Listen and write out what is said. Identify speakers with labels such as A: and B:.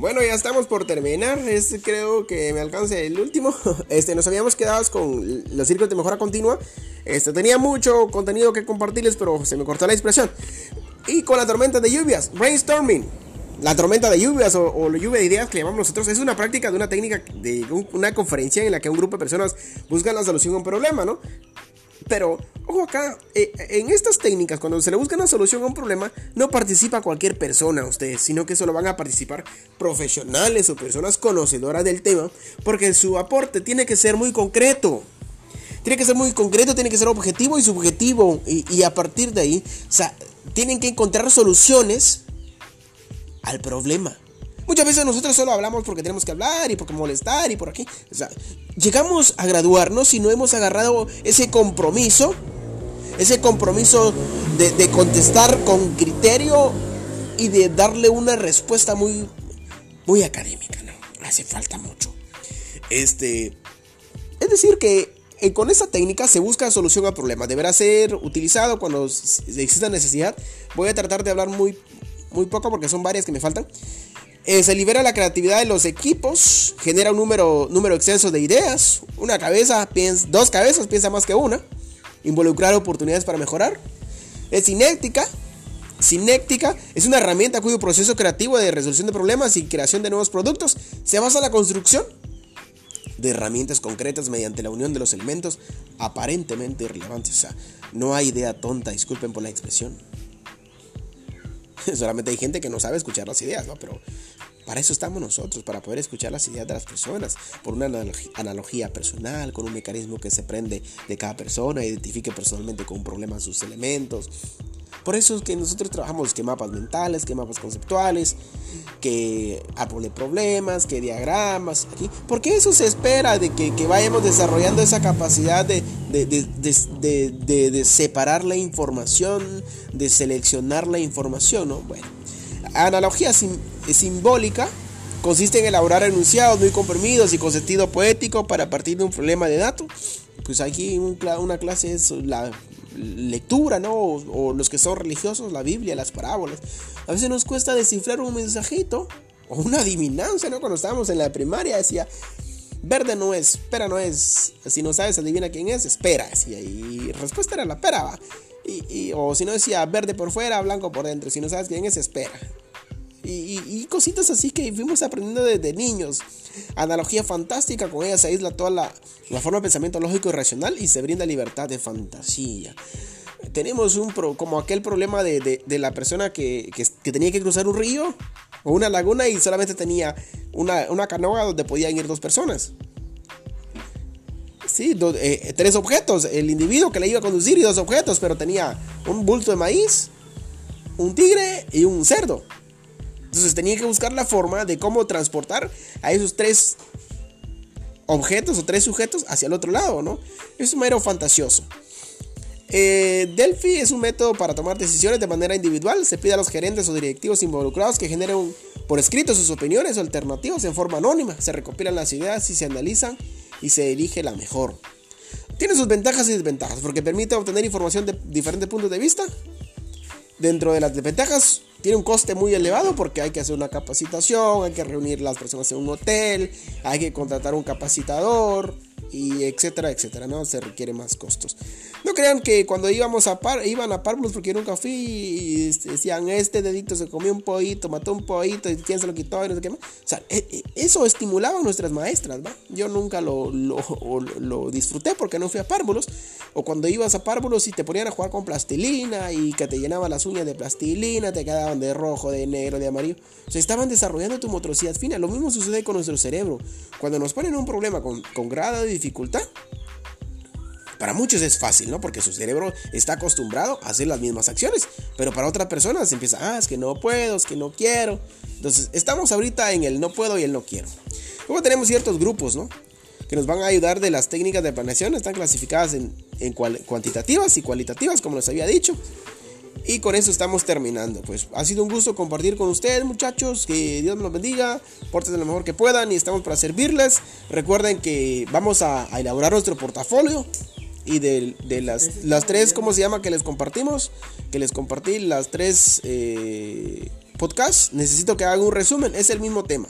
A: Bueno, ya estamos por terminar. Este creo que me alcance el último. Este, nos habíamos quedado con los círculos de mejora continua. Este, tenía mucho contenido que compartirles, pero se me cortó la expresión. Y con la tormenta de lluvias, brainstorming. La tormenta de lluvias o, la lluvia de ideas que llamamos nosotros es una práctica de una técnica de una conferencia en la que un grupo de personas buscan la solución a un problema, ¿no? Pero, ojo acá, eh, en estas técnicas, cuando se le busca una solución a un problema, no participa cualquier persona ustedes, sino que solo van a participar profesionales o personas conocedoras del tema, porque su aporte tiene que ser muy concreto. Tiene que ser muy concreto, tiene que ser objetivo y subjetivo. Y, a partir de ahí, tienen que encontrar soluciones al problema. Muchas veces nosotros solo hablamos porque tenemos que hablar y porque molestar y por aquí. O sea, llegamos a graduarnos y no hemos agarrado ese compromiso, ese compromiso de, contestar con criterio y de darle una respuesta muy, muy académica. Hace falta mucho. Este, es decir que eh, con esta técnica se busca solución al problema. Deberá ser utilizado cuando exista necesidad. Voy a tratar de hablar muy, muy poco porque son varias que me faltan. Eh, se libera la creatividad de los equipos, genera un número, número exceso de ideas, una cabeza, piensa, dos cabezas, piensa más que una, involucrar oportunidades para mejorar. Es cinética, cinética es una herramienta cuyo proceso creativo de resolución de problemas y creación de nuevos productos se basa en la construcción de herramientas concretas mediante la unión de los elementos aparentemente irrelevantes. O sea, no hay idea tonta, disculpen por la expresión. Solamente hay gente que no sabe escuchar las ideas, ¿no? Pero para eso estamos nosotros, para poder escuchar las ideas de las personas, por una analogía personal, con un mecanismo que se prende de cada persona, identifique personalmente con un problema sus elementos, por eso es que nosotros trabajamos que mapas mentales, que mapas conceptuales, que árbol de problemas, que diagramas, aquí, porque eso se espera de que, vayamos desarrollando esa capacidad de, de, separar la información, de seleccionar la información, ¿no? Bueno, analogía simbólica consiste en elaborar enunciados muy comprimidos y con sentido poético para partir de un problema de datos. Pues aquí una clase es la lectura, ¿no? O, los que son religiosos, la Biblia, las parábolas. A veces nos cuesta descifrar un mensajito o una adivinanza, ¿no? Cuando estábamos en la primaria decía, verde no es, pera no es. Si no sabes adivina quién es, espera. Decía, y respuesta era la pera, Y, o si no decía verde por fuera, blanco por dentro. Si no sabes quién es, espera. Y, cositas así que fuimos aprendiendo desde niños. Analogía fantástica, con ella se aísla toda la, forma de pensamiento lógico y racional y se brinda libertad de fantasía. Tenemos un pro, como aquel problema de, la persona que, tenía que cruzar un río o una laguna y solamente tenía una, canoa donde podían ir dos personas. Sí, eh, tres objetos. El individuo que le iba a conducir y dos objetos, pero tenía un bulto de maíz, un tigre y un cerdo. Entonces tenía que buscar la forma de cómo transportar a esos tres objetos o tres sujetos hacia el otro lado, ¿no? Es un mero fantasioso. Eh, Delphi es un método para tomar decisiones de manera individual. Se pide a los gerentes o directivos involucrados que generen por escrito sus opiniones o alternativas en forma anónima. Se recopilan las ideas y se analizan y se elige la mejor. Tiene sus ventajas y desventajas porque permite obtener información de diferentes puntos de vista. Dentro de las desventajas tiene un coste muy elevado porque hay que hacer una capacitación, hay que reunir las personas en un hotel, hay que contratar un capacitador y etcétera, etcétera, ¿no? Se requiere más costos. No crean que cuando íbamos a par, iban a Parvulus porque nunca fui y este, decían, este dedito se comió un pollito, mató un pollito y quién se lo quitó y no sé qué más. O sea, e, e, eso estimulaba a nuestras maestras, ¿va? Yo nunca lo, lo, disfruté porque no fui a párvulos. O cuando ibas a párvulos y te ponían a jugar con plastilina y que te llenaban las uñas de plastilina, te quedaban de rojo, de negro, de amarillo. O sea, estaban desarrollando tu motricidad fina. Lo mismo sucede con nuestro cerebro. Cuando nos ponen un problema con, con grado de para muchos es fácil, ¿no? Porque su cerebro está acostumbrado a hacer las mismas acciones. Pero para otras personas empieza, ah, es que no puedo, es que no quiero. Entonces, estamos ahorita en el no puedo y el no quiero. Luego tenemos ciertos grupos, ¿no? Que nos van a ayudar de las técnicas de planeación. Están clasificadas en, cuantitativas y cualitativas, como les había dicho. Y con eso estamos terminando. Pues ha sido un gusto compartir con ustedes, muchachos. Que Dios me los bendiga. Porten lo mejor que puedan y estamos para servirles. Recuerden que vamos a, elaborar nuestro portafolio. Y de, las, tres, ¿cómo se llama? Que les compartimos. Que les compartí las tres eh, podcast necesito que haga un resumen, es el mismo tema.